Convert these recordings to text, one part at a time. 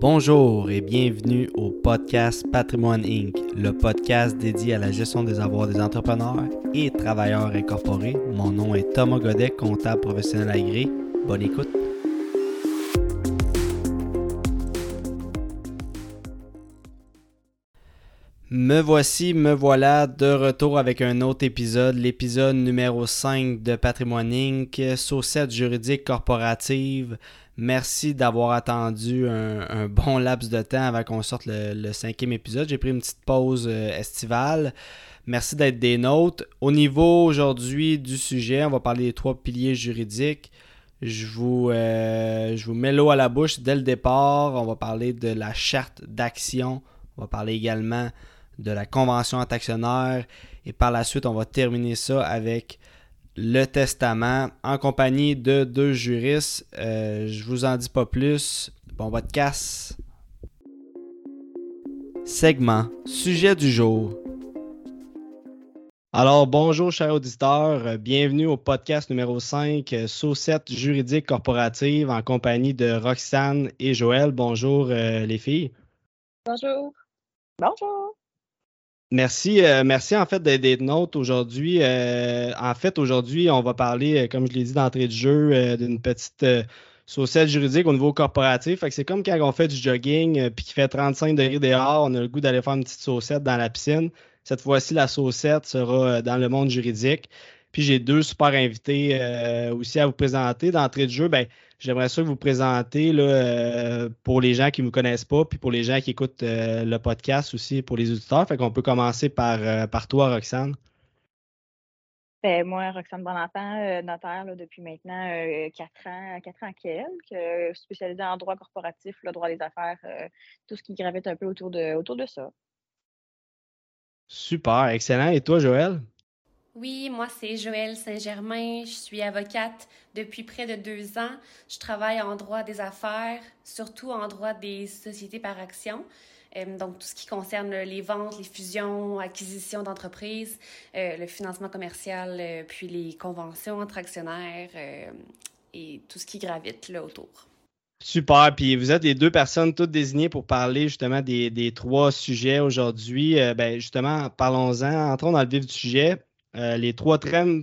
Bonjour et bienvenue au podcast Patrimoine Inc., le podcast dédié à la gestion des avoirs des entrepreneurs et travailleurs incorporés. Mon nom est Thomas Godet, comptable professionnel agréé. Bonne écoute. Me voici, me voilà de retour avec un autre épisode, l'épisode numéro 5 de Patrimoine Inc., Saucette juridique corporative. Merci d'avoir attendu un, bon laps de temps avant qu'on sorte le, cinquième épisode. J'ai pris une petite pause euh, estivale. Merci d'être des nôtres. Au niveau aujourd'hui du sujet, on va parler des trois piliers juridiques. Je vous, euh, je vous mets l'eau à la bouche dès le départ. On va parler de la charte d'action. On va parler également de la convention entre actionnaires. Et par la suite, on va terminer ça avec le testament en compagnie de deux juristes. Euh, je vous en dis pas plus. Bon casse. Segment Sujet du jour. Alors, bonjour, chers auditeurs. Bienvenue au podcast numéro 5, Saucette juridique corporative, en compagnie de Roxane et Joël. Bonjour, euh, les filles. Bonjour. Bonjour. Merci, euh, merci en fait d'être nôtres aujourd'hui. Euh, en fait, aujourd'hui, on va parler, euh, comme je l'ai dit d'entrée de jeu, d'une petite saucette juridique au niveau corporatif. c'est comme quand on fait du jogging puis qu'il fait 35 degrés dehors, on a le goût d'aller faire une petite saucette dans la piscine. Cette fois-ci, la saucette sera dans le monde juridique. Puis j'ai deux super invités aussi à vous présenter. D'entrée de jeu, ben, J'aimerais ça vous présenter là, euh, pour les gens qui ne me connaissent pas, puis pour les gens qui écoutent euh, le podcast aussi, pour les auditeurs. Fait qu'on peut commencer par, euh, par toi, Roxane. Ben, moi, Roxane Bonenfant, notaire depuis maintenant quatre ans, quatre ans quelques, spécialisée en droit corporatif, le droit des affaires, tout ce qui gravite un peu autour de, autour de ça. Super, excellent. Et toi, Joël? Oui, moi c'est Joëlle Saint-Germain. Je suis avocate depuis près de deux ans. Je travaille en droit des affaires, surtout en droit des sociétés par action. Euh, donc, tout ce qui concerne les ventes, les fusions, acquisitions d'entreprises, euh, le financement commercial, euh, puis les conventions entre actionnaires et tout ce qui gravite là autour. Super. Puis vous êtes les deux personnes toutes désignées pour parler justement des, trois sujets aujourd'hui. ben, justement, parlons-en. Entrons dans le vif du sujet. Euh, les trois termes,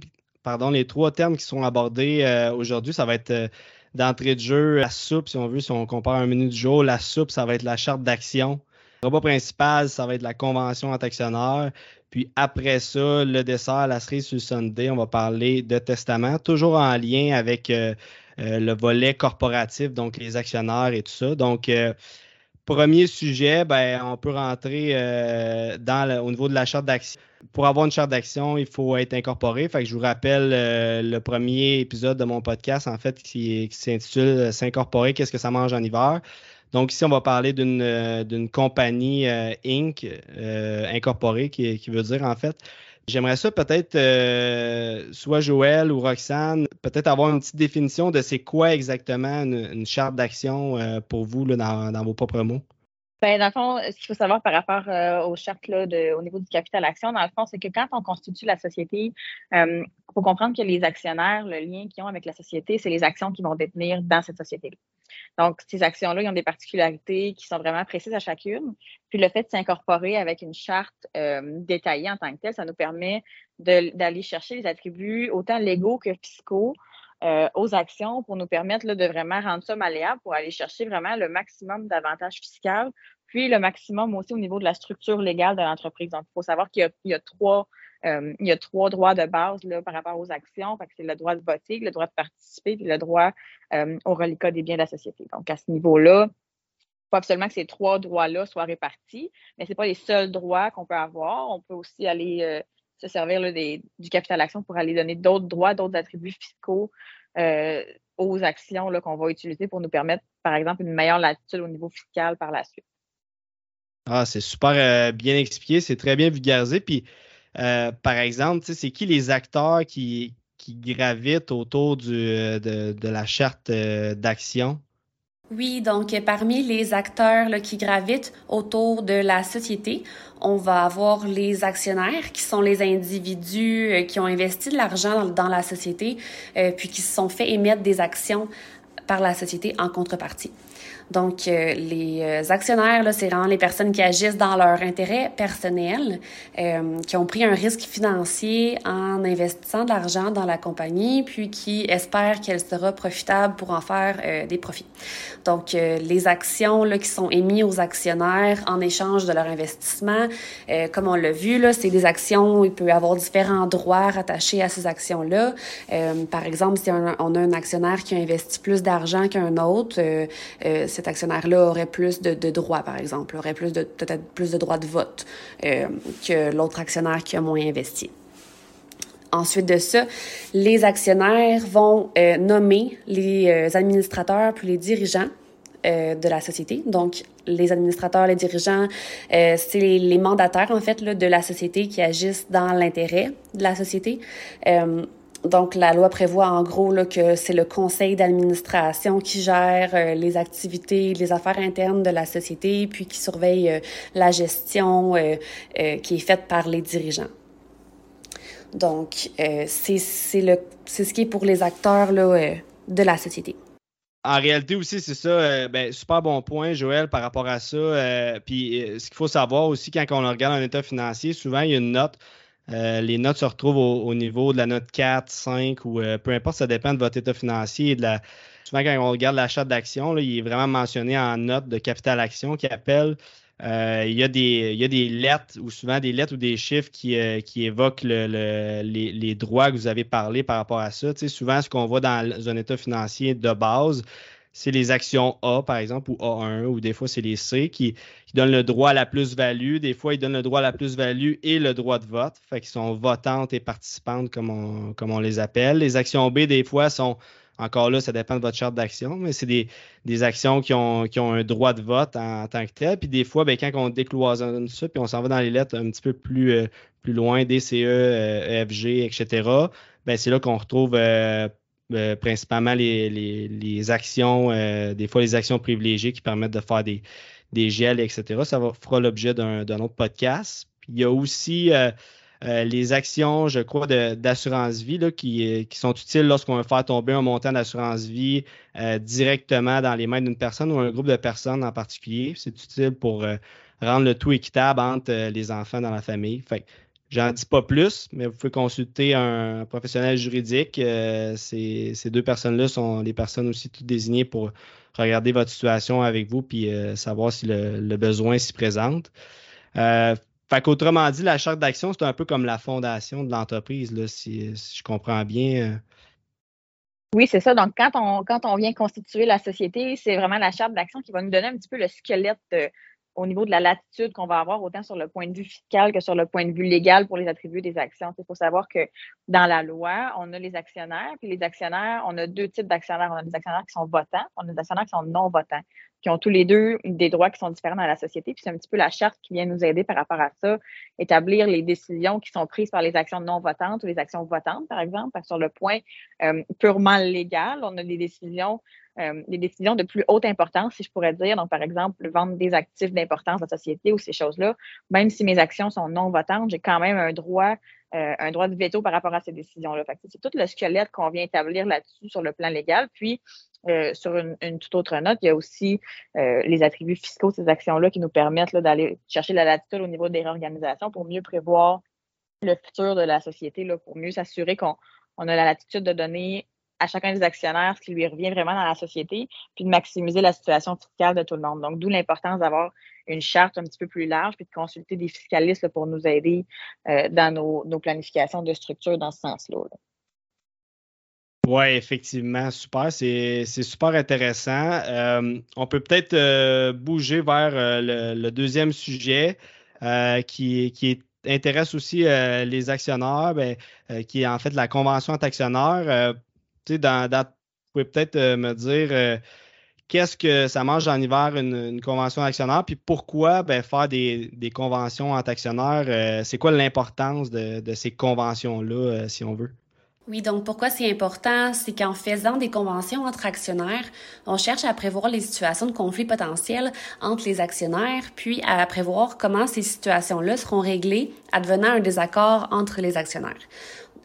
qui sont abordés euh, aujourd'hui, ça va être euh, d'entrée de jeu, la soupe, si on veut, si on compare un menu du jour, la soupe, ça va être la charte d'action. Le repas principal, ça va être la convention entre actionnaires. Puis après ça, le dessert, la cerise sur le Sunday, on va parler de testament, toujours en lien avec le volet corporatif, donc les actionnaires et tout ça. Donc, premier sujet, ben, on peut rentrer au niveau de la charte d'action pour avoir une charte d'action, il faut être incorporé. Fait que je vous rappelle euh, le premier épisode de mon podcast, en fait, qui, s'intitule euh, S'incorporer, qu'est-ce que ça mange en hiver? Donc, ici, on va parler d'une euh, compagnie Inc. incorporée, qui, veut dire, en fait, J'aimerais ça peut-être, soit Joël ou Roxane, peut-être avoir une petite définition de c'est quoi exactement une, charte d'action pour vous dans, vos propres mots. Ben, dans le fond, ce qu'il faut savoir par rapport euh, aux chartes là, au niveau du capital action, dans le fond, c'est que quand on constitue la société, il euh, faut comprendre que les actionnaires, le lien qu'ils ont avec la société, c'est les actions qu'ils vont détenir dans cette société-là. Donc, ces actions-là, ils ont des particularités qui sont vraiment précises à chacune. Puis le fait de s'incorporer avec une charte euh, détaillée en tant que telle, ça nous permet d'aller chercher les attributs autant légaux que fiscaux aux actions pour nous permettre de vraiment rendre ça malléable pour aller chercher vraiment le maximum d'avantages fiscaux, puis le maximum aussi au niveau de la structure légale de l'entreprise. Donc, il faut savoir qu'il y, a trois. Euh, il y a trois droits de base là, par rapport aux actions. C'est le droit de voter, le droit de participer, le droit euh, au reliquat des biens de la société. Donc, à ce niveau-là, il faut absolument que ces trois droits-là soient répartis, mais ce n'est pas les seuls droits qu'on peut avoir. On peut aussi aller se servir du capital action pour aller donner d'autres droits, d'autres attributs fiscaux euh, aux actions qu'on va utiliser pour nous permettre, par exemple, une meilleure latitude au niveau fiscal par la suite. Ah, c'est super euh, bien expliqué, c'est très bien vulgarisé. Puis, euh, par exemple, c'est qui les acteurs qui, gravitent autour de, de, la charte d'action? Oui, donc parmi les acteurs qui gravitent autour de la société, on va avoir les actionnaires qui sont les individus euh, qui ont investi de l'argent dans, la société, euh, puis qui se sont fait émettre des actions par la société en contrepartie. Donc, euh, les euh, actionnaires, là, c'est vraiment les personnes qui agissent dans leur intérêt personnel, euh, qui ont pris un risque financier en investissant de l'argent dans la compagnie, puis qui espèrent qu'elle sera profitable pour en faire des profits. Donc, les actions là, qui sont émises aux actionnaires en échange de leur investissement, comme on l'a vu, là, c'est des actions, il peut y avoir différents droits rattachés à ces actions-là. par exemple, si on a, un actionnaire qui a investi plus d'argent qu'un autre, cet actionnaire-là aurait plus de, droits, par exemple, aurait plus de peut-être plus de droits de vote euh, que l'autre actionnaire qui a moins investi. Ensuite de ça, les actionnaires vont euh, nommer les euh, administrateurs puis les dirigeants de la société. Donc, les administrateurs, les dirigeants, c'est les, mandataires, en fait, là, de la société qui agissent dans l'intérêt de la société. Donc, la loi prévoit en gros que c'est le conseil d'administration qui gère euh, les activités, les affaires internes de la société, puis qui surveille euh, la gestion euh, qui est faite par les dirigeants. Donc, c'est ce qui est pour les acteurs de la société. En réalité aussi, c'est ça. ben, super bon point, Joël, par rapport à ça. puis, ce qu'il faut savoir aussi, quand on regarde un état financier, souvent, il y a une note euh, les notes se retrouvent au, niveau de la note 4, 5 ou euh, peu importe, ça dépend de votre état financier et de la. Souvent, quand on regarde l'achat d'actions, il est vraiment mentionné en note de capital action qui appelle. Euh, il, y a des, lettres ou souvent des lettres ou des chiffres qui, évoquent le, les, droits que vous avez parlé par rapport à ça. Souvent, ce qu'on voit dans un état financier de base, c'est les actions A, par exemple, ou A1, ou des fois, c'est les C qui, donnent le droit à la plus-value. Des fois, ils donnent le droit à la plus-value et le droit de vote. Fait qu'ils sont votantes et participantes, comme on, comme on les appelle. Les actions B, des fois, sont encore là, ça dépend de votre charte d'action, mais c'est des, des, actions qui ont, qui ont un droit de vote en, tant que tel. Puis des fois, ben, quand on décloisonne ça, puis on s'en va dans les lettres un petit peu plus, euh, plus loin, DCE, euh, EFG, etc., ben, c'est là qu'on retrouve euh, euh, principalement les, actions, euh, des fois les actions privilégiées qui permettent de faire des, gels, etc. Ça fera l'objet d'un autre podcast. il y a aussi euh, les actions, je crois, d'assurance vie qui, sont utiles lorsqu'on veut faire tomber un montant d'assurance vie directement dans les mains d'une personne ou un groupe de personnes en particulier. C'est utile pour rendre le tout équitable entre les enfants dans la famille. J'en dis pas plus, mais vous pouvez consulter un professionnel juridique. Euh, ces, deux personnes-là sont les personnes aussi toutes désignées pour regarder votre situation avec vous puis euh, savoir si le, besoin s'y présente. Euh, fait qu'autrement dit, la charte d'action, c'est un peu comme la fondation de l'entreprise, si, je comprends bien. Euh. Oui, c'est ça. Donc, quand on, quand on vient constituer la société, c'est vraiment la charte d'action qui va nous donner un petit peu le squelette au niveau de la latitude qu'on va avoir, autant sur le point de vue fiscal que sur le point de vue légal pour les attribuer des actions. Il faut savoir que dans la loi, on a les actionnaires, puis les actionnaires, on a deux types d'actionnaires. On a des actionnaires qui sont votants, on a des actionnaires qui sont non votants, qui ont tous les deux des droits qui sont différents dans la société. Puis c'est un petit peu la charte qui vient nous aider par rapport à ça, établir les décisions qui sont prises par les actions non votantes ou les actions votantes, par exemple. sur le point euh, purement légal, on a des décisions euh, des décisions de plus haute importance, si je pourrais dire. Donc, par exemple, vendre des actifs d'importance de la société ou ces choses-là. Même si mes actions sont non votantes, j'ai quand même un droit, euh, un droit de veto par rapport à ces décisions-là. C'est tout le squelette qu'on vient établir là-dessus sur le plan légal. Puis, euh, sur une, toute autre note, il y a aussi les attributs fiscaux de ces actions-là qui nous permettent d'aller chercher la latitude au niveau des réorganisations pour mieux prévoir le futur de la société, là, pour mieux s'assurer qu'on a la latitude de donner à chacun des actionnaires ce qui lui revient vraiment dans la société, puis de maximiser la situation fiscale de tout le monde. Donc, d'où l'importance d'avoir une charte un petit peu plus large, puis de consulter des fiscalistes pour nous aider euh, dans nos, planifications de structure dans ce sens-là. Oui, effectivement, super. C'est super intéressant. Euh, on peut peut-être euh, bouger vers le, deuxième sujet qui, qui intéresse aussi les actionnaires, ben, qui est en fait la convention entre actionnaires dans, vous pouvez peut-être me dire qu'est-ce que ça mange en hiver une, convention d'actionnaire, puis pourquoi ben, faire des, conventions entre actionnaires, euh, c'est quoi l'importance de, ces conventions-là, si on veut? Oui, donc pourquoi c'est important, c'est qu'en faisant des conventions entre actionnaires, on cherche à prévoir les situations de conflit potentiel entre les actionnaires, puis à prévoir comment ces situations-là seront réglées advenant un désaccord entre les actionnaires.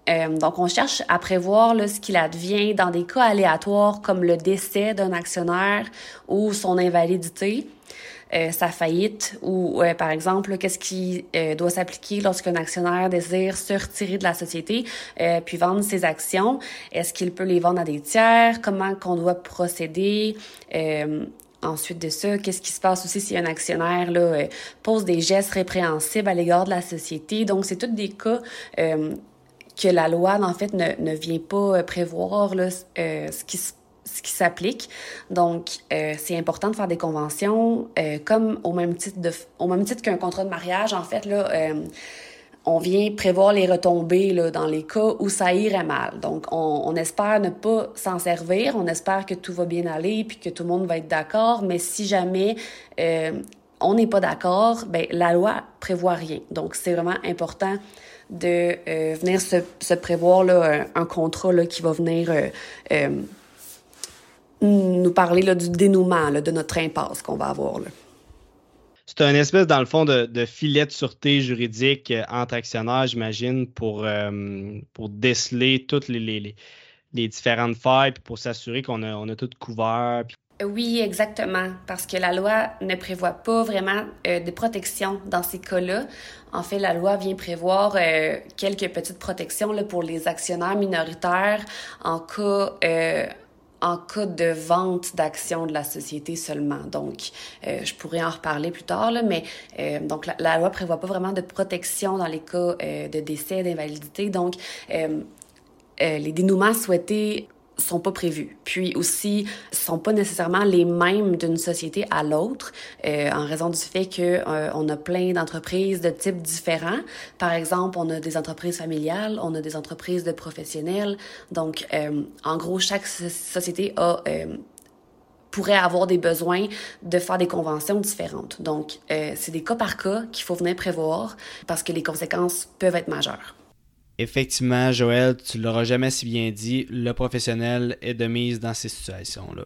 Euh, donc, on cherche à prévoir là, ce qu'il advient dans des cas aléatoires comme le décès d'un actionnaire ou son invalidité. Euh, sa faillite ou, euh, par exemple, qu'est-ce qui euh, doit s'appliquer lorsqu'un actionnaire désire se retirer de la société puis vendre ses actions? Est-ce qu'il peut les vendre à des tiers? Comment qu'on doit procéder? Ensuite de ça, qu'est-ce qui se passe aussi si un actionnaire là, pose des gestes répréhensibles à l'égard de la société? Donc, c'est tous des cas que la loi, en fait, ne, ne vient pas prévoir là, ce qui se ce qui s'applique. Donc, euh, c'est important de faire des conventions, euh, comme au même titre de, au même titre qu'un contrat de mariage. En fait, là, euh, on vient prévoir les retombées là, dans les cas où ça irait mal. Donc, on, espère ne pas s'en servir. On espère que tout va bien aller puis que tout le monde va être d'accord. Mais si jamais on n'est pas d'accord, ben la loi prévoit rien. Donc, c'est vraiment important de venir se, se prévoir là, un, un contrat là, qui va venir nous parler là, du dénouement là, de notre impasse qu'on va avoir. C'est un espèce, dans le fond, de, filet de sûreté juridique euh, entre actionnaires, j'imagine, pour, euh, pour déceler toutes les, les, les différentes failles, puis pour s'assurer qu'on a, on a tout couvert. Oui, exactement, parce que la loi ne prévoit pas vraiment euh, de protection dans ces cas-là. En fait, la loi vient prévoir quelques petites protections là, pour les actionnaires minoritaires en cas en cas de vente d'actions de la société seulement. Donc, euh, je pourrais en reparler plus tard, là, mais euh, donc la, la, loi prévoit pas vraiment de protection dans les cas euh, de décès, d'invalidité. Donc, les dénouements souhaités sont pas prévus. Puis aussi, sont pas nécessairement les mêmes d'une société à l'autre, euh, en raison du fait que euh, on a plein d'entreprises de types différents. Par exemple, on a des entreprises familiales, on a des entreprises de professionnels. Donc, euh, en gros, chaque société a euh, pourrait avoir des besoins de faire des conventions différentes. Donc, euh, c'est des cas par cas qu'il faut venir prévoir parce que les conséquences peuvent être majeures. Effectivement, Joël, tu l'auras jamais si bien dit, le professionnel est de mise dans ces situations-là.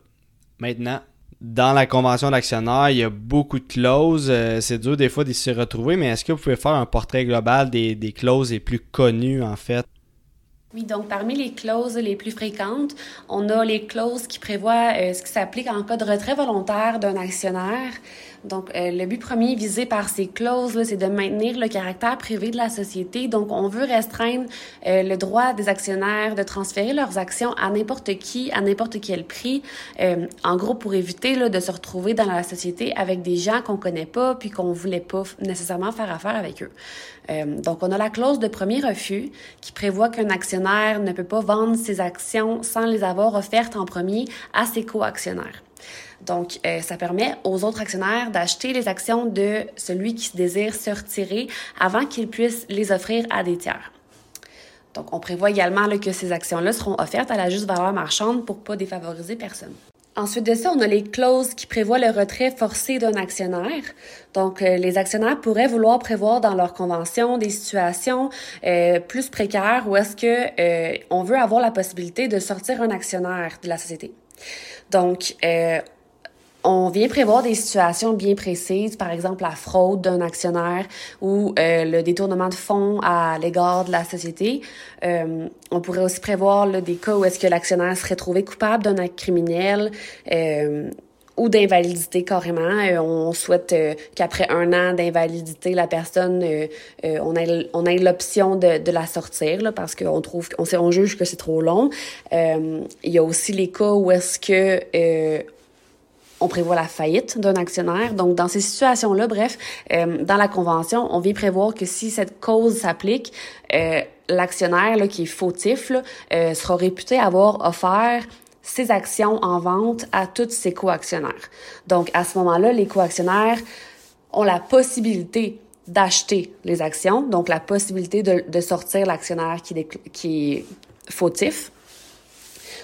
Maintenant, dans la convention d'actionnaire, il y a beaucoup de clauses. Euh, c'est dur des fois de s'y retrouver, mais est-ce que vous pouvez faire un portrait global des, clauses les plus connues, en fait? Oui, donc parmi les clauses les plus fréquentes, on a les clauses qui prévoient euh, ce qui s'applique en cas de retrait volontaire d'un actionnaire. Donc, euh, le but premier visé par ces clauses, c'est de maintenir le caractère privé de la société. Donc, on veut restreindre euh, le droit des actionnaires de transférer leurs actions à n'importe qui, à n'importe quel prix. Euh, en gros, pour éviter là, de se retrouver dans la société avec des gens qu'on connaît pas puis qu'on voulait pas nécessairement faire affaire avec eux. donc, on a la clause de premier refus qui prévoit qu'un actionnaire ne peut pas vendre ses actions sans les avoir offertes en premier à ses co-actionnaires. Donc, euh, ça permet aux autres actionnaires d'acheter les actions de celui qui désire se retirer avant qu'il puisse les offrir à des tiers. Donc, on prévoit également que ces actions-là seront offertes à la juste valeur marchande pour pas défavoriser personne. Ensuite de ça, on a les clauses qui prévoient le retrait forcé d'un actionnaire. Donc, euh, les actionnaires pourraient vouloir prévoir dans leur convention des situations euh, plus précaires où est-ce que on veut avoir la possibilité de sortir un actionnaire de la société. Donc, on vient prévoir des situations bien précises, par exemple la fraude d'un actionnaire ou euh, le détournement de fonds à l'égard de la société. Euh, on pourrait aussi prévoir des cas où est-ce que l'actionnaire serait trouvé coupable d'un acte criminel. Euh, ou d'invalidité carrément. on souhaite qu'après un an d'invalidité, la personne, on ait, on ait l'option de, de la sortir là, parce qu'on trouve, on, on juge que c'est trop long. il y a aussi les cas où est-ce que on prévoit la faillite d'un actionnaire. Donc, dans ces situations-là, bref, euh, dans la convention, on vient prévoir que si cette cause s'applique, euh, l'actionnaire qui est fautif euh, sera réputé avoir offert ses actions en vente à tous ses coactionnaires. Donc, à ce moment-là, les coactionnaires ont la possibilité d'acheter les actions, donc la possibilité de, de sortir l'actionnaire qui, qui est fautif.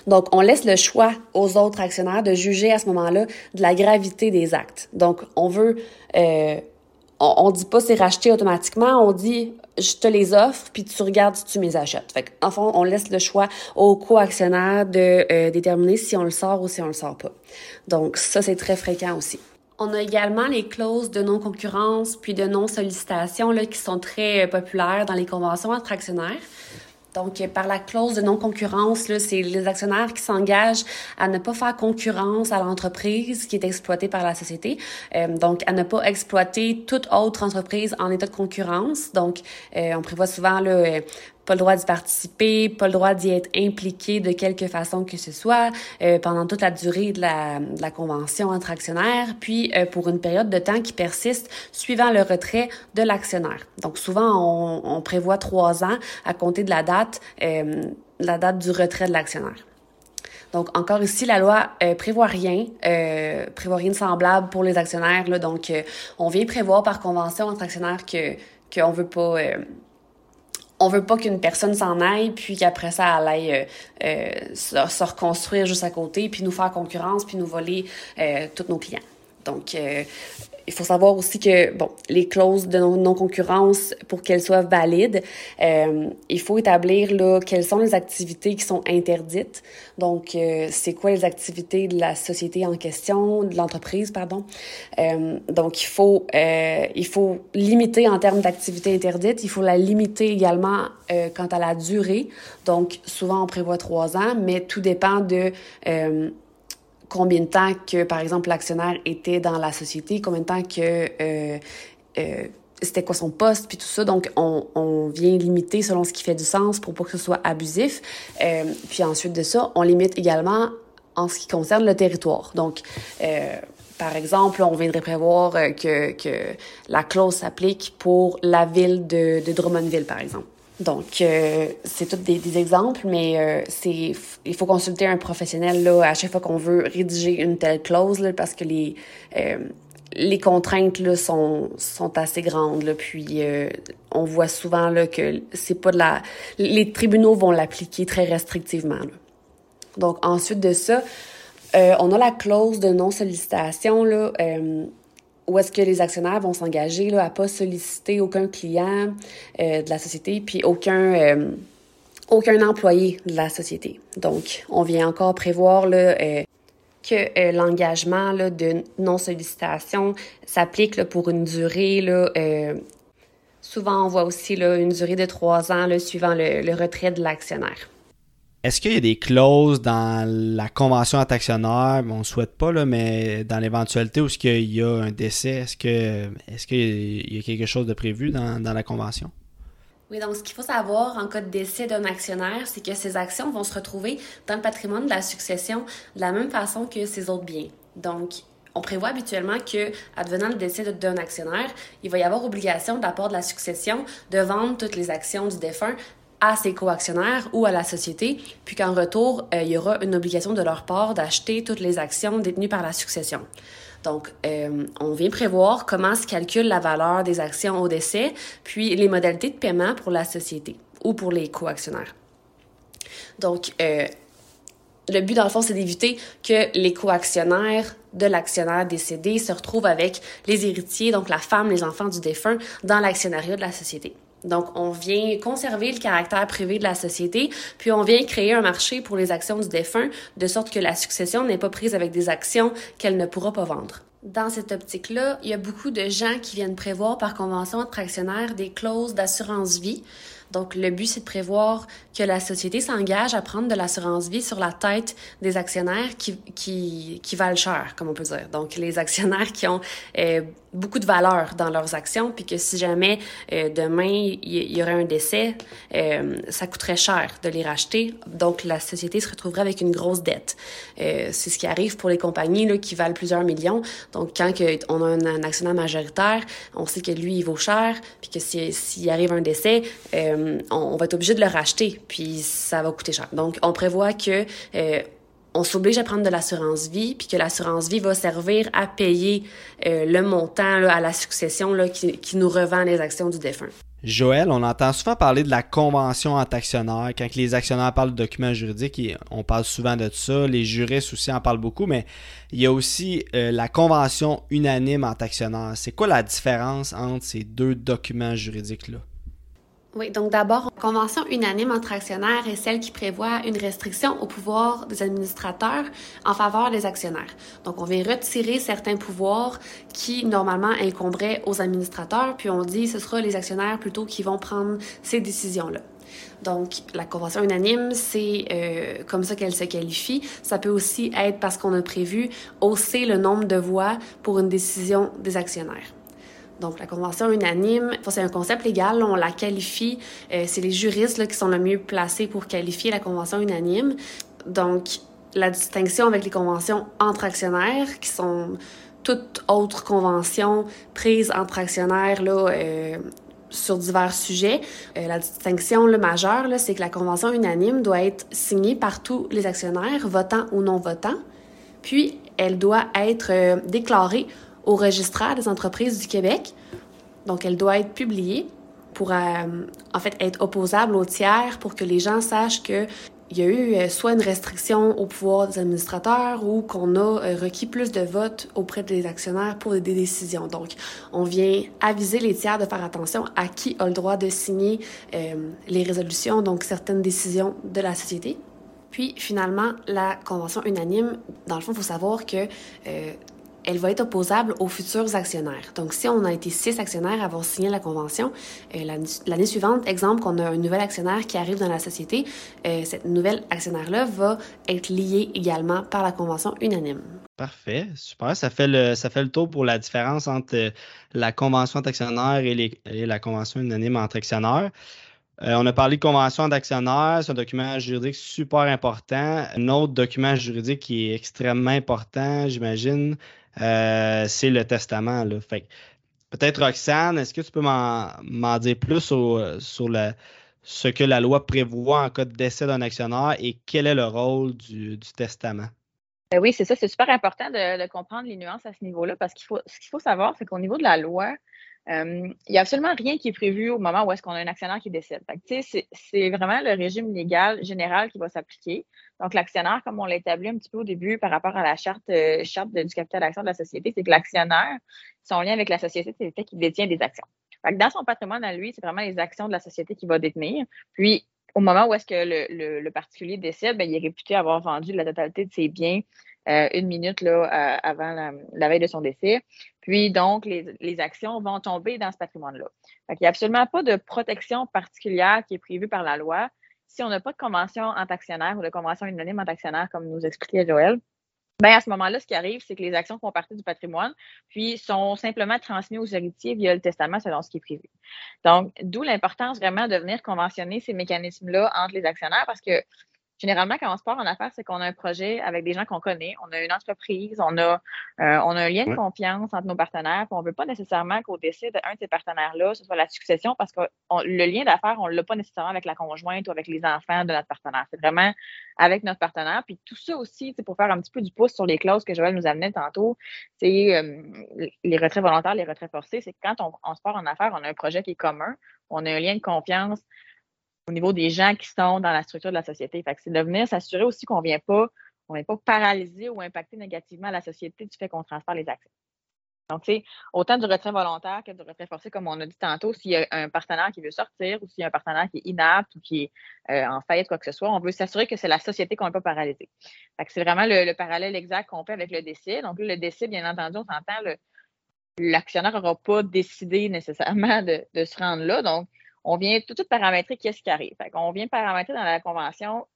Donc, on laisse le choix aux autres actionnaires de juger à ce moment-là de la gravité des actes. Donc, on veut, euh, on, on, dit pas c'est racheté automatiquement, on dit je te les offre puis tu regardes si tu mes achètes. Fait en fond, on laisse le choix aux co-actionnaires de euh, déterminer si on le sort ou si on le sort pas. Donc, ça c'est très fréquent aussi. On a également les clauses de non-concurrence puis de non-sollicitation qui sont très euh, populaires dans les conventions entre actionnaires. Donc, par la clause de non-concurrence, c'est les actionnaires qui s'engagent à ne pas faire concurrence à l'entreprise qui est exploitée par la société. Euh, donc, à ne pas exploiter toute autre entreprise en état de concurrence. Donc, euh, on prévoit souvent là, pas le droit d'y participer, pas le droit d'y être impliqué de quelque façon que ce soit euh, pendant toute la durée de la, convention entre actionnaires, puis euh, pour une période de temps qui persiste suivant le retrait de l'actionnaire. Donc souvent, on, prévoit trois ans à compter de la date, euh, la date du retrait de l'actionnaire. Donc encore ici, la loi prévoit rien, prévoit rien de semblable pour les actionnaires. Donc on vient prévoir par convention entre actionnaires que qu'on veut pas on veut pas qu'une personne s'en aille, puis qu'après ça, elle aille euh, euh, se, reconstruire juste à côté, puis nous faire concurrence, puis nous voler euh, tous nos clients. Donc, il faut savoir aussi que, bon, les clauses de non-concurrence, pour qu'elles soient valides, euh, il faut établir là, quelles sont les activités qui sont interdites. Donc, euh, c'est quoi les activités de la société en question, de l'entreprise, pardon. Euh, donc, il faut, il faut limiter en termes d'activités interdites. Il faut la limiter également quant à la durée. Donc, souvent, on prévoit trois ans, mais tout dépend de combien de temps que, par exemple, l'actionnaire était dans la société, combien de temps que euh, euh, c'était quoi son poste, puis tout ça. Donc, on, on, vient limiter selon ce qui fait du sens pour pas que ce soit abusif. Euh, puis ensuite de ça, on limite également en ce qui concerne le territoire. Donc, euh, par exemple, on viendrait prévoir que, que la clause s'applique pour la ville de Drummondville, par exemple. Donc, euh, c'est tous des, des, exemples, mais euh, c'est il faut consulter un professionnel là, à chaque fois qu'on veut rédiger une telle clause là, parce que les, euh, les contraintes là, sont, sont assez grandes. Là, puis, on voit souvent là, que c'est pas de la... Les tribunaux vont l'appliquer très restrictivement. Là. Donc, ensuite de ça, on a la clause de non-sollicitation. là où est-ce que les actionnaires vont s'engager là, à pas solliciter aucun client euh, de la société, puis aucun euh, aucun employé de la société. Donc, on vient encore prévoir là, euh, que l'engagement de non-sollicitation s'applique pour une durée souvent on voit aussi une durée de trois ans suivant le retrait de l'actionnaire. Est-ce qu'il y a des clauses dans la convention entre actionnaires, on ne souhaite pas, mais dans l'éventualité où il y a un décès, est-ce qu'il y a quelque chose de prévu dans, la convention? Oui, donc ce qu'il faut savoir en cas de décès d'un actionnaire, c'est que ces actions vont se retrouver dans le patrimoine de la succession de la même façon que ses autres biens. Donc, on prévoit habituellement que, advenant le décès d'un actionnaire, il va y avoir obligation de de la succession de vendre toutes les actions du défunt à ses coactionnaires ou à la société, puis qu'en retour, euh, il y aura une obligation de leur part d'acheter toutes les actions détenues par la succession. Donc, euh, on vient prévoir comment se calcule la valeur des actions au décès, puis les modalités de paiement pour la société ou pour les coactionnaires. Donc, euh, le but, dans le fond, c'est d'éviter que les coactionnaires de l'actionnaire décédé se retrouvent avec les héritiers, donc la femme, les enfants du défunt, dans l'actionnariat de la société. Donc, on vient conserver le caractère privé de la société, puis on vient créer un marché pour les actions du défunt, de sorte que la succession n'est pas prise avec des actions qu'elle ne pourra pas vendre. Dans cette optique-là, il y a beaucoup de gens qui viennent prévoir par convention entre actionnaires des clauses d'assurance vie. Donc, le but, c'est de prévoir que la société s'engage à prendre de l'assurance vie sur la tête des actionnaires qui, qui, qui valent cher, comme on peut dire. Donc, les actionnaires qui ont euh, beaucoup de valeur dans leurs actions, puis que si jamais euh, demain il y, aurait un décès, euh, ça coûterait cher de les racheter. Donc la société se retrouverait avec une grosse dette. Euh, c'est ce qui arrive pour les compagnies là, qui valent plusieurs millions. Donc quand que on a un, actionnaire majoritaire, on sait que lui il vaut cher, puis que s'il arrive un décès, on, on, va être obligé de le racheter, puis ça va coûter cher. Donc on prévoit que on s'oblige à prendre de l'assurance vie, puis que l'assurance vie va servir à payer euh, le montant à la succession qui, nous revend les actions du défunt. Joël, on entend souvent parler de la convention entre actionnaires. Quand les actionnaires parlent de documents juridiques, on parle souvent de ça. Les juristes aussi en parlent beaucoup, mais il y a aussi euh, la convention unanime entre actionnaires. C'est quoi la différence entre ces deux documents juridiques-là? Oui, donc d'abord, convention unanime entre actionnaires est celle qui prévoit une restriction au pouvoir des administrateurs en faveur des actionnaires. Donc, on vient retirer certains pouvoirs qui, normalement, incomberaient aux administrateurs, puis on dit ce sera les actionnaires plutôt qui vont prendre ces décisions-là. Donc, la convention unanime, c'est euh, comme ça qu'elle se qualifie. Ça peut aussi être parce qu'on a prévu hausser le nombre de voix pour une décision des actionnaires. Donc, la convention unanime, c'est un concept légal, on la qualifie, euh, c'est les juristes qui sont le mieux placés pour qualifier la convention unanime. Donc, la distinction avec les conventions entre actionnaires, qui sont toute autre convention prise entre actionnaires là, euh, sur divers sujets. Euh, la distinction le majeure, c'est que la convention unanime doit être signée par tous les actionnaires, votants ou non votants, puis elle doit être déclarée au registraire des entreprises du Québec. Donc, elle doit être publiée pour en fait être opposable aux tiers pour que les gens sachent que il y a eu euh, soit une restriction au pouvoir des administrateurs ou qu'on a euh, requis plus de votes auprès des actionnaires pour des décisions. Donc, on vient aviser les tiers de faire attention à qui a le droit de signer euh, les résolutions, donc certaines décisions de la société. Puis, finalement, la convention unanime, dans le fond, il faut savoir que elle va être opposable aux futurs actionnaires. Donc, si on a été six actionnaires à avoir signé la convention, euh, l'année suivante, exemple, qu'on a un nouvel actionnaire qui arrive dans la société, euh, cette nouvelle actionnaire-là va être liée également par la convention unanime. Parfait, super. Ça fait le, ça fait le tour pour la différence entre euh, la convention d'actionnaire et, et, la convention unanime entre actionnaires. on a parlé de convention d'actionnaire, c'est un document juridique super important. Un autre document juridique qui est extrêmement important, j'imagine, euh, c'est le testament. Peut-être Roxane, est-ce que tu peux m'en dire plus sur, ce que la loi prévoit en cas de décès d'un actionnaire et quel est le rôle du, testament? Ben oui, c'est ça. C'est super important de, comprendre les nuances à ce niveau-là parce qu'il faut, qu'il faut savoir, c'est qu'au niveau de la loi, euh, il n'y a absolument rien qui est prévu au moment où est-ce qu'on a un actionnaire qui décède. C'est vraiment le régime légal général qui va s'appliquer. Donc, l'actionnaire, comme on l'a établi un petit peu au début par rapport à la charte, euh, charte du capital d'action de la société, c'est que l'actionnaire, son lien avec la société, c'est le fait qu'il détient des actions. dans son patrimoine à lui, c'est vraiment les actions de la société qu'il va détenir. Puis, au moment où est-ce que le, particulier décède, bien, il est réputé avoir vendu la totalité de ses biens euh, une minute là, euh, avant la, veille de son décès. Puis donc, les, actions vont tomber dans ce patrimoine-là. Il n'y a absolument pas de protection particulière qui est prévue par la loi si on n'a pas de convention entre actionnaires ou de convention unanime entre actionnaires, comme nous expliquait Joël, ben à ce moment-là, ce qui arrive, c'est que les actions font partie du patrimoine, puis sont simplement transmises aux héritiers via le testament selon ce qui est prévu. Donc, d'où l'importance vraiment de venir conventionner ces mécanismes-là entre les actionnaires parce que généralement, quand on se part en affaires, c'est qu'on a un projet avec des gens qu'on connaît, on a une entreprise, on a, euh, on a un lien de confiance entre nos partenaires, puis on ne veut pas nécessairement qu'au décès d'un de ces partenaires-là, ce soit la succession, parce que le lien d'affaires, on ne l'a pas nécessairement avec la conjointe ou avec les enfants de notre partenaire. C'est vraiment avec notre partenaire. Puis tout ça aussi, c'est pour faire un petit peu du pouce sur les clauses que Joël nous amenait tantôt, c'est euh, les retraits volontaires, les retraits forcés, c'est que quand on, on se part en affaires, on a un projet qui est commun, on a un lien de confiance au niveau des gens qui sont dans la structure de la société. Fait c'est de venir s'assurer aussi qu'on ne vient pas, vient pas paralyser ou impacter négativement la société du fait qu'on transfère les actions. Donc, c'est autant du retrait volontaire que du retrait forcé, comme on a dit tantôt, s'il y a un partenaire qui veut sortir ou s'il y a un partenaire qui est inapte ou qui est euh, en faillite, quoi que ce soit, on veut s'assurer que c'est la société qu'on n'est pas paralysée. c'est vraiment le, parallèle exact qu'on fait avec le décès. Donc, le décès, bien entendu, on s'entend, l'actionnaire n'aura pas décidé nécessairement de, de, se rendre là. Donc, on vient tout de suite paramétrer qu'est-ce qui arrive. on vient paramétrer dans la convention,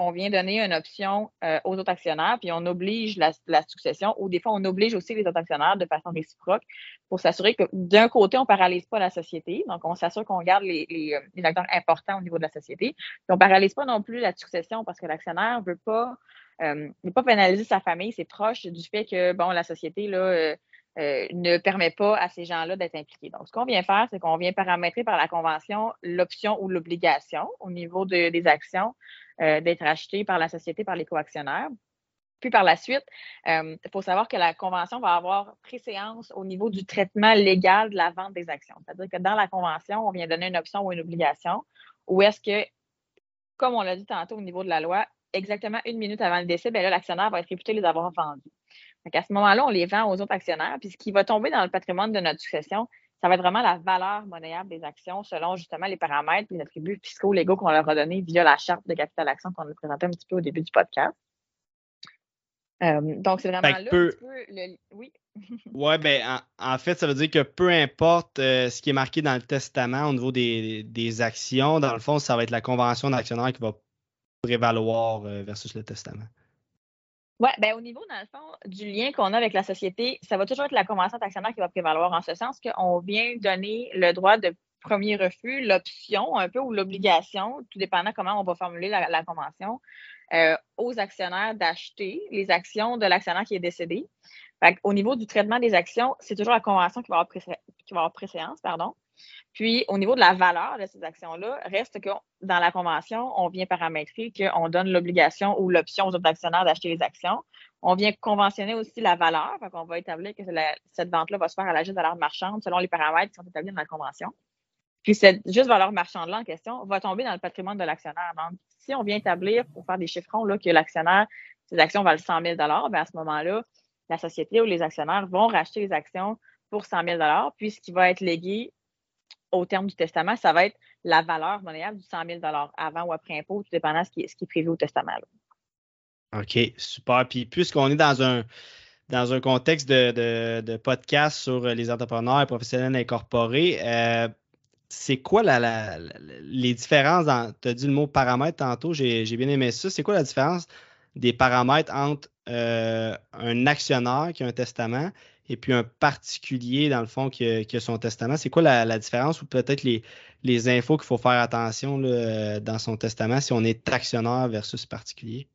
on vient donner une option euh, aux autres actionnaires, puis on oblige la, succession, ou des fois, on oblige aussi les autres actionnaires de façon réciproque pour s'assurer que d'un côté, on ne paralyse pas la société, donc on s'assure qu'on garde les, les, acteurs importants au niveau de la société, puis on ne paralyse pas non plus la succession parce que l'actionnaire ne veut pas, euh, veut pas pénaliser sa famille, ses proches, du fait que, bon, la société, là, euh, euh, ne permet pas à ces gens-là d'être impliqués. Donc, ce qu'on vient faire, c'est qu'on vient paramétrer par la Convention l'option ou l'obligation au niveau des actions euh, d'être achetées par la société, par les coactionnaires. Puis par la suite, il euh, faut savoir que la Convention va avoir préséance au niveau du traitement légal de la vente des actions. C'est-à-dire que dans la Convention, on vient donner une option ou une obligation, ou est-ce que, comme on l'a dit tantôt au niveau de la loi, exactement une minute avant le décès, ben l'actionnaire va être réputé les avoir vendus à ce moment-là, on les vend aux autres actionnaires. Puis ce qui va tomber dans le patrimoine de notre succession, ça va être vraiment la valeur monnayable des actions selon justement les paramètres et les attributs fiscaux légaux qu'on leur a donnés via la charte de capital action qu'on a présenté un petit peu au début du podcast. Euh, donc, c'est vraiment là un petit peu le... Oui. oui, ben, en, fait, ça veut dire que peu importe euh, ce qui est marqué dans le testament au niveau des, actions, dans le fond, ça va être la convention d'actionnaire qui va prévaloir euh, versus le testament. Oui, ben, au niveau, dans le fond, du lien qu'on a avec la société, ça va toujours être la convention d'actionnaire qui va prévaloir en ce sens qu'on vient donner le droit de premier refus, l'option un peu ou l'obligation, tout dépendant comment on va formuler la, convention, euh, aux actionnaires d'acheter les actions de l'actionnaire qui est décédé. au niveau du traitement des actions, c'est toujours la convention qui va avoir, préséance. Pardon. Puis, au niveau de la valeur de ces actions-là, reste que dans la convention, on vient paramétrer qu'on donne l'obligation ou l'option aux autres actionnaires d'acheter les actions. On vient conventionner aussi la valeur. On va établir que cette vente-là va se faire à la juste valeur marchande selon les paramètres qui sont établis dans la convention. Puis cette juste valeur marchande-là en question va tomber dans le patrimoine de l'actionnaire. Donc, si on vient établir, pour faire des chiffrons, là, que l'actionnaire, ses actions valent 100 000 bien à ce moment-là, la société ou les actionnaires vont racheter les actions pour 100 000 puis ce qui va être légué au terme du testament, ça va être la valeur monnayable du 100 000 avant ou après impôt, tout dépendant de ce qui est, prévu au testament. OK, super. Puis puisqu'on est dans un, dans un contexte de, podcast sur les entrepreneurs et professionnels incorporés, euh, c'est quoi les différences Tu as dit le mot paramètre tantôt, j'ai bien aimé ça. C'est quoi la différence des paramètres entre euh, un actionnaire qui a un testament et puis un particulier, dans le fond, qui a, son testament? C'est quoi la, différence ou peut-être les, les, infos qu'il faut faire attention dans son testament si on est actionnaire versus particulier?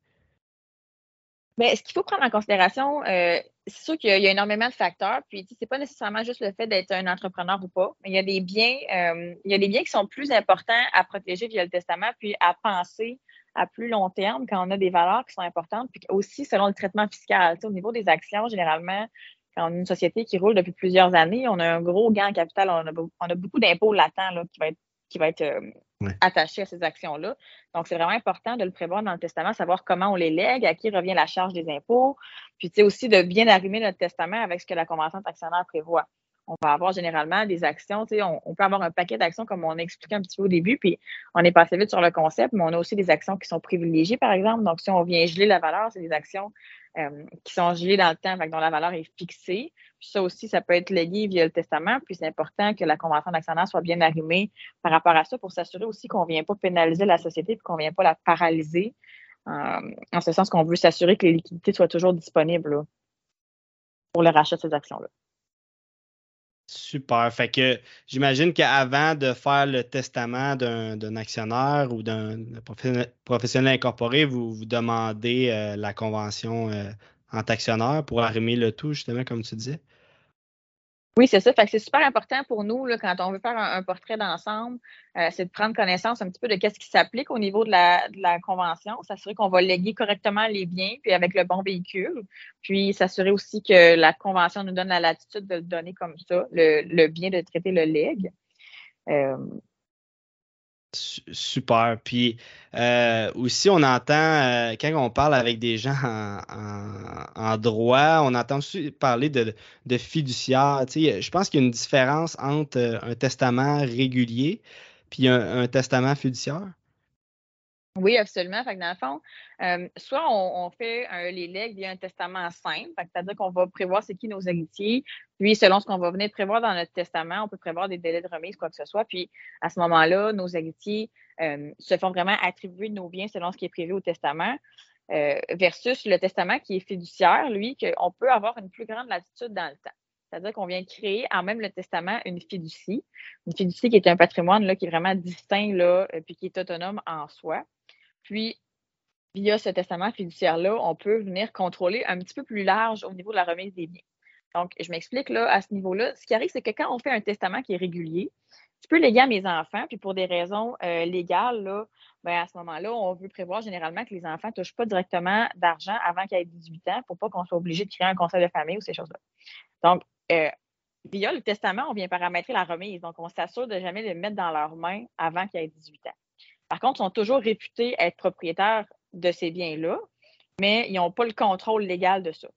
Mais ce qu'il faut prendre en considération, euh, c'est sûr qu'il y, a énormément de facteurs. Puis, c'est pas nécessairement juste le fait d'être un entrepreneur ou pas, mais il y a des biens, euh, il y a des biens qui sont plus importants à protéger via le testament, puis à penser à plus long terme quand on a des valeurs qui sont importantes, puis aussi selon le traitement fiscal. au niveau des actions, généralement, quand on a une société qui roule depuis plusieurs années, on a un gros gain en capital, on a, on a beaucoup d'impôts latents là, qui va être qui va être euh, attaché à ces actions-là. Donc, c'est vraiment important de le prévoir dans le testament, savoir comment on les lègue, à qui revient la charge des impôts, puis tu sais aussi de bien arrimer notre testament avec ce que la convention d'actionnaire prévoit. On va avoir généralement des actions, sais, on, peut avoir un paquet d'actions comme on a expliqué un petit peu au début, puis on est passé vite sur le concept, mais on a aussi des actions qui sont privilégiées, par exemple. Donc, si on vient geler la valeur, c'est des actions euh, qui sont gelées dans le temps, dont la valeur est fixée. Puis ça aussi, ça peut être légué via le testament. Puis c'est important que la convention d'actionnaire soit bien arrimée par rapport à ça pour s'assurer aussi qu'on ne vient pas pénaliser la société et qu'on ne vient pas la paralyser. Euh, en ce sens qu'on veut s'assurer que les liquidités soient toujours disponibles pour le rachat de ces actions-là. Super. Fait que j'imagine qu'avant de faire le testament d'un actionnaire ou d'un professionnel incorporé, vous demandez euh, la convention euh, en actionnaire pour arrimer le tout, justement, comme tu disais? Oui, c'est ça. Fait que c'est super important pour nous, là, quand on veut faire un, portrait d'ensemble, euh, c'est de prendre connaissance un petit peu de qu'est-ce qui s'applique au niveau de la, de la convention, s'assurer qu'on va léguer correctement les biens, puis avec le bon véhicule, puis s'assurer aussi que la convention nous donne la latitude de le donner comme ça, le, le bien de traiter le leg. Euh, Super. Puis euh, aussi, on entend, euh, quand on parle avec des gens en, droit, on entend aussi parler de, fiduciaire. je pense qu'il y a une différence entre euh, un testament régulier puis un testament fiduciaire. Oui, absolument. Fait que dans le fond, euh, soit on, fait les legs via un testament simple, c'est-à-dire qu'on va prévoir c'est qui nos héritiers, puis selon ce qu'on va venir prévoir dans notre testament, on peut prévoir des délais de remise, quoi que ce soit, puis à ce moment-là, nos héritiers euh, se font vraiment attribuer nos biens selon ce qui est prévu au testament, euh, versus le testament qui est fiduciaire, lui, qu'on peut avoir une plus grande latitude dans le temps. C'est-à-dire qu'on vient créer en même le testament une fiducie, une fiducie qui est un patrimoine là, qui est vraiment distinct là, puis qui est autonome en soi. Puis, via ce testament fiduciaire-là, on peut venir contrôler un petit peu plus large au niveau de la remise des biens. Donc, je m'explique là, à ce niveau-là. Ce qui arrive, c'est que quand on fait un testament qui est régulier, je peux léguer à mes enfants, puis pour des raisons euh, légales, là, ben, à ce moment-là, on veut prévoir généralement que les enfants ne touchent pas directement d'argent avant qu'ils aient 18 ans pour pas qu'on soit obligé de créer un conseil de famille ou ces choses-là. Donc, euh, via le testament, on vient paramétrer la remise. Donc, on s'assure de jamais les mettre dans leurs mains avant qu'ils aient 18 ans. Par contre, sont toujours réputés être propriétaires de ces biens-là, mais ils n'ont pas le contrôle légal de ça.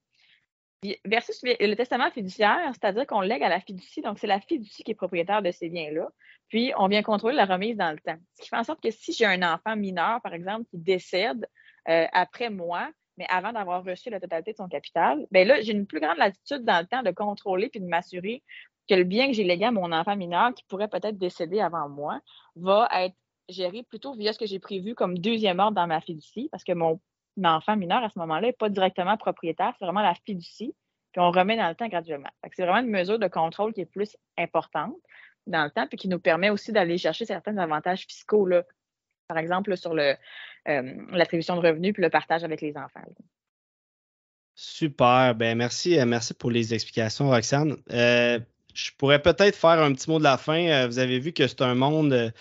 Versus le testament fiduciaire, c'est-à-dire qu'on lègue à la fiducie, donc c'est la fiducie qui est propriétaire de ces biens-là, puis on vient contrôler la remise dans le temps. Ce qui fait en sorte que si j'ai un enfant mineur, par exemple, qui décède euh, après moi, mais avant d'avoir reçu la totalité de son capital, ben là, j'ai une plus grande latitude dans le temps de contrôler puis de m'assurer que le bien que j'ai légué à mon enfant mineur, qui pourrait peut-être décéder avant moi, va être géré plutôt via ce que j'ai prévu comme deuxième ordre dans ma fiducie, parce que mon enfant mineur, à ce moment-là, n'est pas directement propriétaire, c'est vraiment la fiducie, puis on remet dans le temps graduellement. C'est vraiment une mesure de contrôle qui est plus importante dans le temps, puis qui nous permet aussi d'aller chercher certains avantages fiscaux, là, par exemple sur euh, l'attribution de revenus puis le partage avec les enfants. Super. Ben merci, euh, merci pour les explications, Roxane. Euh, je pourrais peut-être faire un petit mot de la fin. Vous avez vu que c'est un monde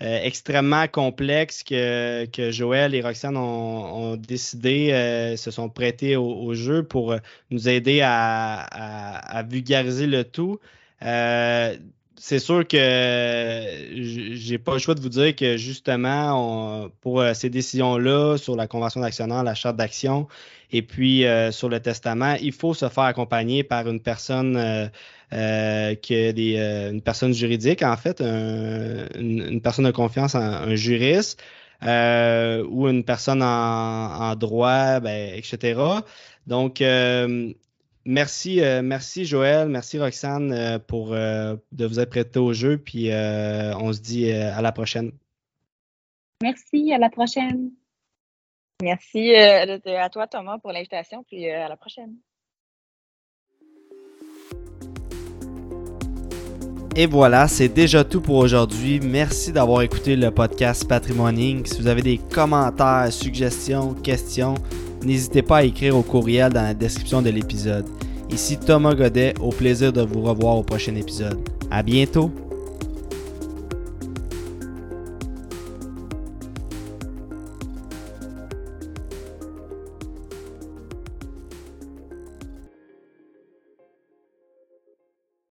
extrêmement complexe que, Joël et Roxane ont, décidé, se sont prêtés au, jeu pour nous aider à, vulgariser le tout. C'est sûr que j'ai pas le choix de vous dire que justement, pour euh, ces décisions-là sur la convention d'actionnaire, la charte d'action et puis euh, sur le testament, il faut se faire accompagner par une personne euh, qui des, une personne juridique, en fait, une, personne de confiance, un, juriste. ou une personne en, droit, ben, etc. Donc, Merci, euh, merci Joël, merci Roxane euh, pour euh, de vous être prêté au jeu, puis on se dit à la prochaine. Merci, à la prochaine. Merci à toi Thomas pour l'invitation, puis à la prochaine. Et voilà, c'est déjà tout pour aujourd'hui. Merci d'avoir écouté le podcast Patrimoine Si vous avez des commentaires, suggestions, questions, n'hésitez pas à écrire au courriel dans la description de l'épisode. Ici Thomas Godet, au plaisir de vous revoir au prochain épisode. À bientôt!